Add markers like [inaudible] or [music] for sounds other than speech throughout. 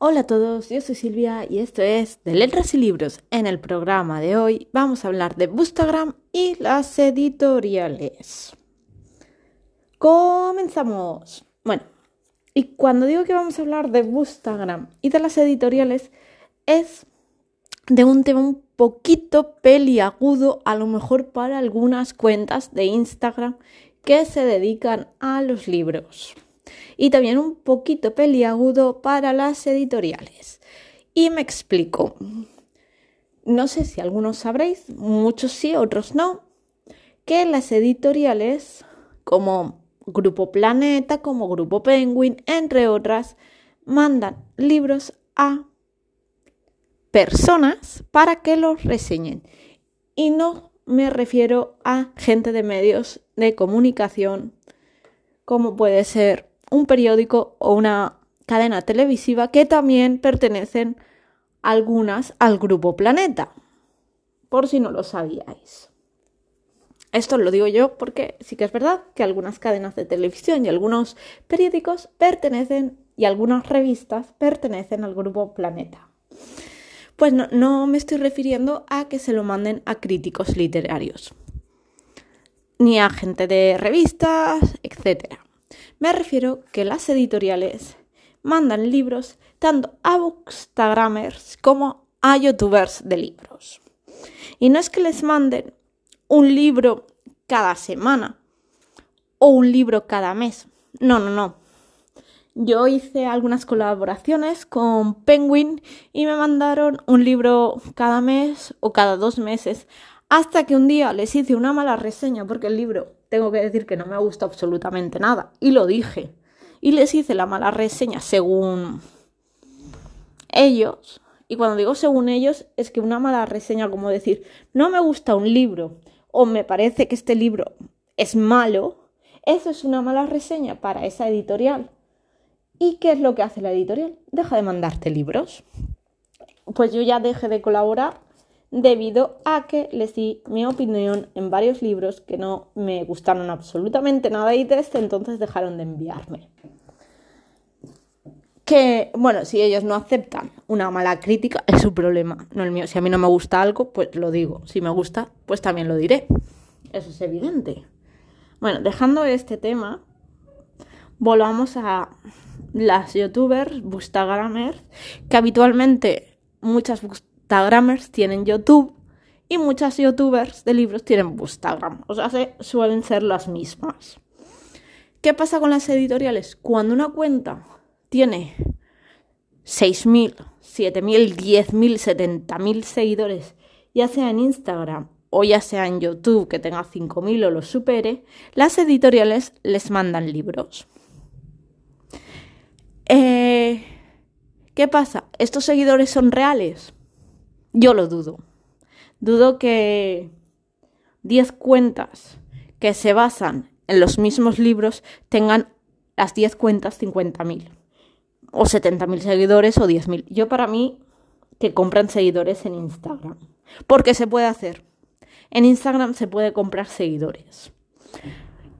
Hola a todos, yo soy Silvia y esto es de Letras y Libros. En el programa de hoy vamos a hablar de Bustagram y las editoriales. Comenzamos. Bueno, y cuando digo que vamos a hablar de Bustagram y de las editoriales es de un tema un poquito peliagudo, a lo mejor para algunas cuentas de Instagram que se dedican a los libros y también un poquito peliagudo para las editoriales. Y me explico. No sé si algunos sabréis, muchos sí, otros no, que las editoriales como Grupo Planeta, como Grupo Penguin, entre otras, mandan libros a personas para que los reseñen. Y no me refiero a gente de medios de comunicación, como puede ser un periódico o una cadena televisiva que también pertenecen algunas al grupo Planeta, por si no lo sabíais. Esto lo digo yo porque sí que es verdad que algunas cadenas de televisión y algunos periódicos pertenecen y algunas revistas pertenecen al grupo Planeta. Pues no, no me estoy refiriendo a que se lo manden a críticos literarios, ni a gente de revistas, etcétera. Me refiero que las editoriales mandan libros tanto a bookstagrammers como a youtubers de libros. Y no es que les manden un libro cada semana o un libro cada mes. No, no, no. Yo hice algunas colaboraciones con Penguin y me mandaron un libro cada mes o cada dos meses hasta que un día les hice una mala reseña porque el libro tengo que decir que no me gusta absolutamente nada. Y lo dije. Y les hice la mala reseña según ellos. Y cuando digo según ellos, es que una mala reseña, como decir, no me gusta un libro o me parece que este libro es malo, eso es una mala reseña para esa editorial. ¿Y qué es lo que hace la editorial? Deja de mandarte libros. Pues yo ya dejé de colaborar debido a que les di mi opinión en varios libros que no me gustaron absolutamente nada y desde entonces dejaron de enviarme. Que, bueno, si ellos no aceptan una mala crítica, es su problema, no el mío. Si a mí no me gusta algo, pues lo digo. Si me gusta, pues también lo diré. Eso es evidente. Bueno, dejando este tema, volvamos a las youtubers, bookstagramers, que habitualmente muchas Instagramers tienen YouTube y muchas youtubers de libros tienen Instagram. O sea, suelen ser las mismas. ¿Qué pasa con las editoriales? Cuando una cuenta tiene 6.000, 7.000, 10.000, 70.000 seguidores, ya sea en Instagram o ya sea en YouTube que tenga 5.000 o lo supere, las editoriales les mandan libros. Eh, ¿Qué pasa? ¿Estos seguidores son reales? Yo lo dudo. Dudo que 10 cuentas que se basan en los mismos libros tengan las 10 cuentas 50.000 o 70.000 seguidores o 10.000. Yo para mí que compran seguidores en Instagram. Porque se puede hacer. En Instagram se puede comprar seguidores.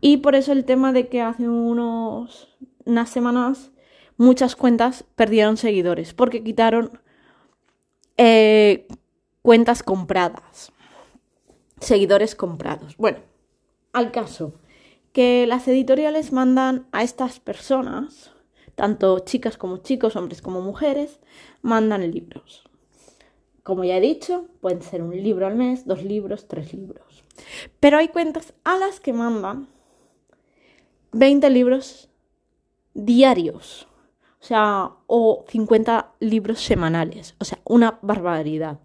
Y por eso el tema de que hace unos, unas semanas muchas cuentas perdieron seguidores. Porque quitaron eh, cuentas compradas, seguidores comprados. Bueno, al caso, que las editoriales mandan a estas personas, tanto chicas como chicos, hombres como mujeres, mandan libros. Como ya he dicho, pueden ser un libro al mes, dos libros, tres libros. Pero hay cuentas a las que mandan 20 libros diarios sea, o 50 libros semanales, o sea, una barbaridad.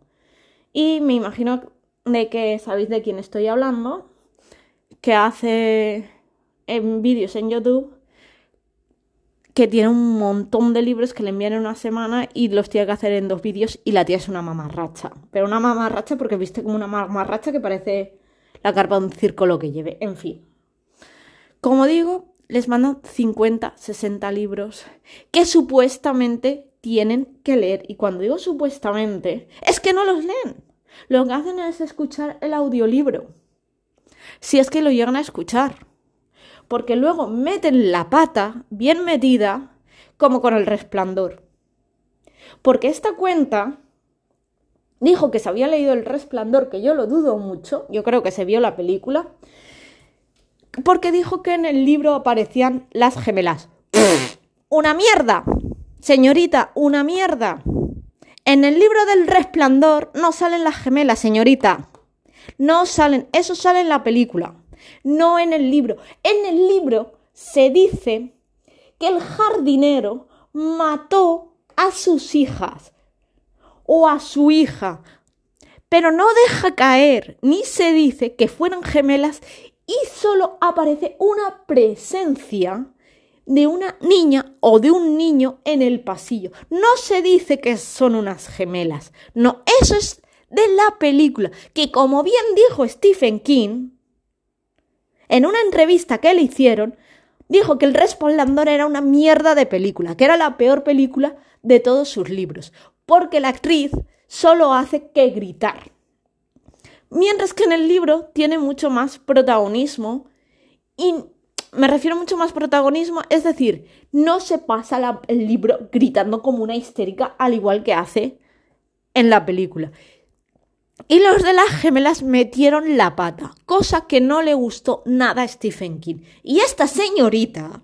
Y me imagino de que sabéis de quién estoy hablando, que hace en vídeos en YouTube que tiene un montón de libros que le envían en una semana y los tiene que hacer en dos vídeos y la tía es una mamarracha. Pero una mamarracha porque viste como una mamarracha que parece la carpa de un circo lo que lleve. En fin. Como digo, les mandan 50, 60 libros que supuestamente tienen que leer. Y cuando digo supuestamente, es que no los leen. Lo que hacen es escuchar el audiolibro. Si es que lo llegan a escuchar. Porque luego meten la pata bien metida como con el resplandor. Porque esta cuenta dijo que se había leído El Resplandor, que yo lo dudo mucho, yo creo que se vio la película, porque dijo que en el libro aparecían las gemelas. ¡Una mierda! Señorita, una mierda. En el libro del resplandor no salen las gemelas, señorita. No salen, eso sale en la película, no en el libro. En el libro se dice que el jardinero mató a sus hijas o a su hija, pero no deja caer ni se dice que fueran gemelas y solo aparece una presencia de una niña o de un niño en el pasillo. No se dice que son unas gemelas. No, eso es de la película, que como bien dijo Stephen King, en una entrevista que le hicieron, dijo que El Resplandor era una mierda de película, que era la peor película de todos sus libros, porque la actriz solo hace que gritar. Mientras que en el libro tiene mucho más protagonismo y me refiero mucho más protagonismo, es decir, no se pasa el libro gritando como una histérica al igual que hace en la película. Y los de las gemelas metieron la pata, cosa que no le gustó nada a Stephen King. Y esta señorita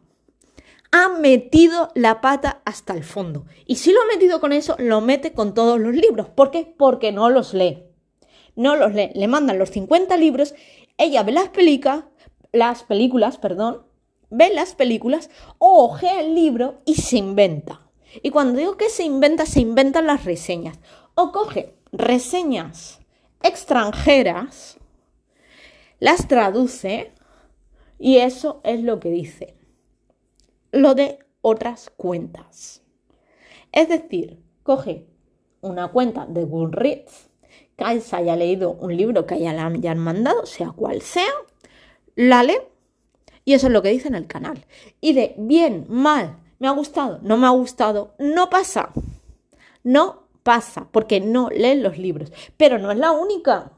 ha metido la pata hasta el fondo. Y si lo ha metido con eso, lo mete con todos los libros. ¿Por qué? Porque no los lee no los le mandan los 50 libros, ella ve las, las películas, perdón, ve las películas, ojea el libro y se inventa. Y cuando digo que se inventa, se inventan las reseñas. O coge reseñas extranjeras, las traduce y eso es lo que dice. Lo de otras cuentas. Es decir, coge una cuenta de Goodreads que haya leído un libro que haya, hayan mandado, sea cual sea, la lee y eso es lo que dice en el canal. Y de bien, mal, me ha gustado, no me ha gustado, no pasa. No pasa, porque no leen los libros. Pero no es la única.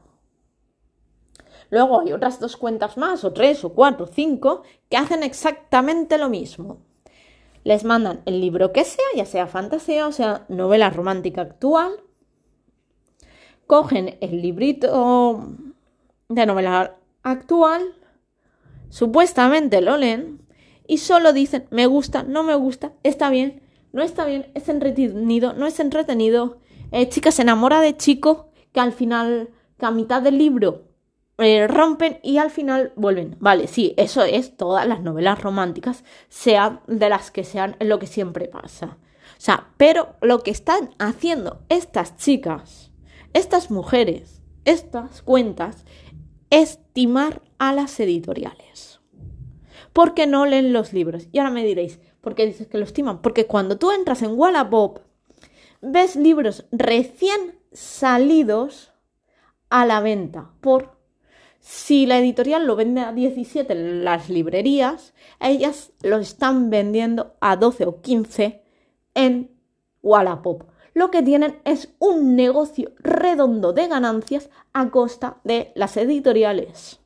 Luego hay otras dos cuentas más, o tres, o cuatro, o cinco, que hacen exactamente lo mismo. Les mandan el libro que sea, ya sea fantasía o sea novela romántica actual, cogen el librito de novela actual, supuestamente lo leen y solo dicen me gusta, no me gusta, está bien, no está bien, es entretenido, no es entretenido. Eh, chica se enamora de chico que al final, que a mitad del libro eh, rompen y al final vuelven. Vale, sí, eso es todas las novelas románticas, sean de las que sean lo que siempre pasa. O sea, pero lo que están haciendo estas chicas estas mujeres, estas cuentas, estimar a las editoriales. Porque no leen los libros. Y ahora me diréis, ¿por qué dices que lo estiman? Porque cuando tú entras en Wallapop, ves libros recién salidos a la venta por si la editorial lo vende a 17 en las librerías, ellas lo están vendiendo a 12 o 15 en Wallapop lo que tienen es un negocio redondo de ganancias a costa de las editoriales.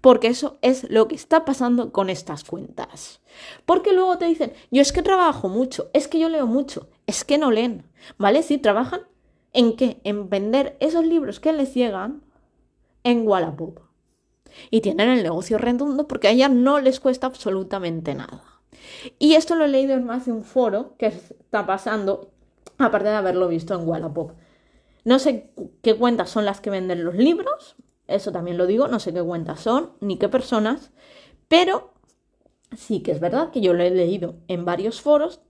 Porque eso es lo que está pasando con estas cuentas. Porque luego te dicen, yo es que trabajo mucho, es que yo leo mucho, es que no leen. ¿Vale? Sí, trabajan en qué? En vender esos libros que les llegan en Wallapop. Y tienen el negocio redondo porque a ellas no les cuesta absolutamente nada. Y esto lo he leído en más de un foro que está pasando, aparte de haberlo visto en Wallapop. No sé qué cuentas son las que venden los libros, eso también lo digo, no sé qué cuentas son, ni qué personas, pero sí que es verdad que yo lo he leído en varios foros,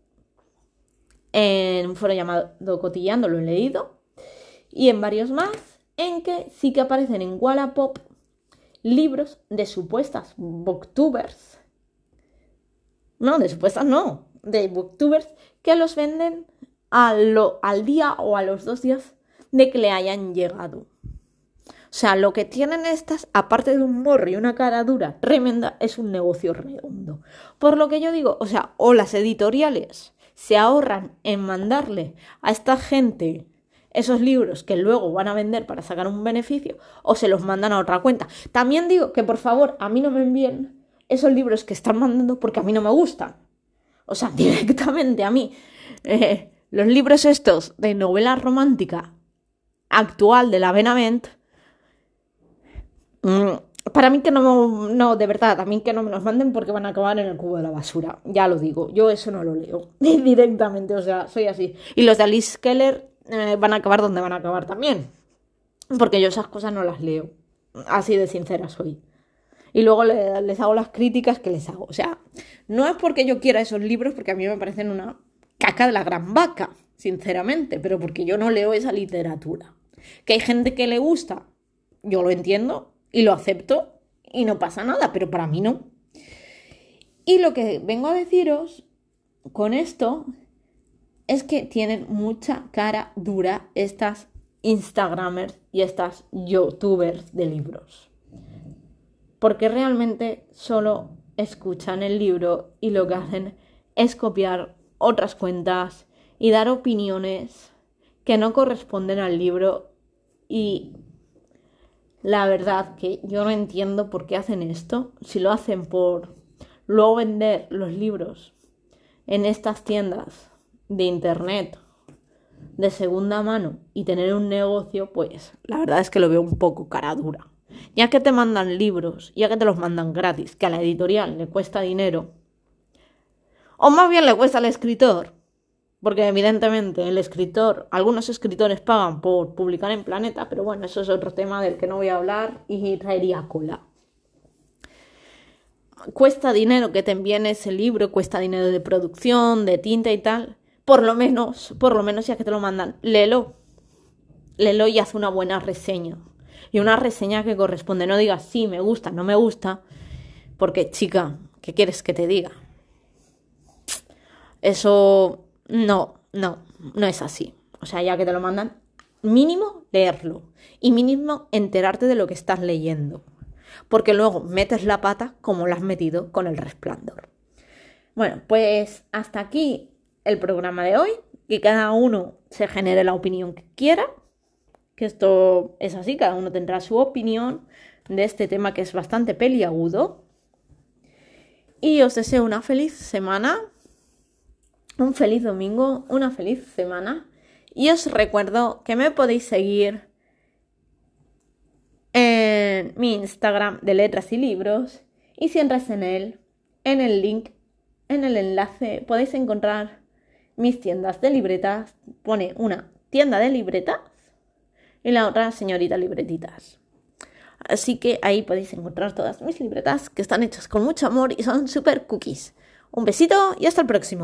en un foro llamado Cotillando lo he leído, y en varios más, en que sí que aparecen en Wallapop libros de supuestas booktubers no, de supuestas no, de booktubers que los venden al día o a los dos días de que le hayan llegado. O sea, lo que tienen estas, aparte de un morro y una cara dura tremenda, es un negocio redondo. Por lo que yo digo, o sea, o las editoriales se ahorran en mandarle a esta gente esos libros que luego van a vender para sacar un beneficio, o se los mandan a otra cuenta. También digo que por favor a mí no me envíen esos libros que están mandando porque a mí no me gustan. O sea, [laughs] directamente a mí. Eh, los libros estos de novela romántica actual de la Benavent, mm, para mí que no, no, de verdad, a mí que no me los manden porque van a acabar en el cubo de la basura. Ya lo digo, yo eso no lo leo [laughs] directamente, o sea, soy así. Y los de Alice Keller eh, van a acabar donde van a acabar también. Porque yo esas cosas no las leo. Así de sincera soy. Y luego les hago las críticas que les hago. O sea, no es porque yo quiera esos libros, porque a mí me parecen una caca de la gran vaca, sinceramente, pero porque yo no leo esa literatura. Que hay gente que le gusta, yo lo entiendo y lo acepto y no pasa nada, pero para mí no. Y lo que vengo a deciros con esto es que tienen mucha cara dura estas Instagramers y estas youtubers de libros. Porque realmente solo escuchan el libro y lo que hacen es copiar otras cuentas y dar opiniones que no corresponden al libro y la verdad que yo no entiendo por qué hacen esto, si lo hacen por luego vender los libros en estas tiendas de internet de segunda mano y tener un negocio, pues la verdad es que lo veo un poco cara dura. Ya que te mandan libros, ya que te los mandan gratis, que a la editorial le cuesta dinero, o más bien le cuesta al escritor, porque evidentemente el escritor, algunos escritores pagan por publicar en Planeta, pero bueno, eso es otro tema del que no voy a hablar y traería cola. Cuesta dinero que te envíen ese libro, cuesta dinero de producción, de tinta y tal por lo menos, por lo menos ya que te lo mandan, léelo. Léelo y haz una buena reseña. Y una reseña que corresponde. No digas sí, me gusta, no me gusta. Porque, chica, ¿qué quieres que te diga? Eso no, no, no es así. O sea, ya que te lo mandan, mínimo leerlo. Y mínimo enterarte de lo que estás leyendo. Porque luego metes la pata como la has metido con el resplandor. Bueno, pues hasta aquí el programa de hoy, que cada uno se genere la opinión que quiera, que esto es así, cada uno tendrá su opinión de este tema que es bastante peliagudo. Y os deseo una feliz semana, un feliz domingo, una feliz semana. Y os recuerdo que me podéis seguir en mi Instagram de letras y libros y si entras en él, en el link, en el enlace, podéis encontrar mis tiendas de libretas, pone una tienda de libretas y la otra señorita libretitas. Así que ahí podéis encontrar todas mis libretas que están hechas con mucho amor y son super cookies. Un besito y hasta el próximo.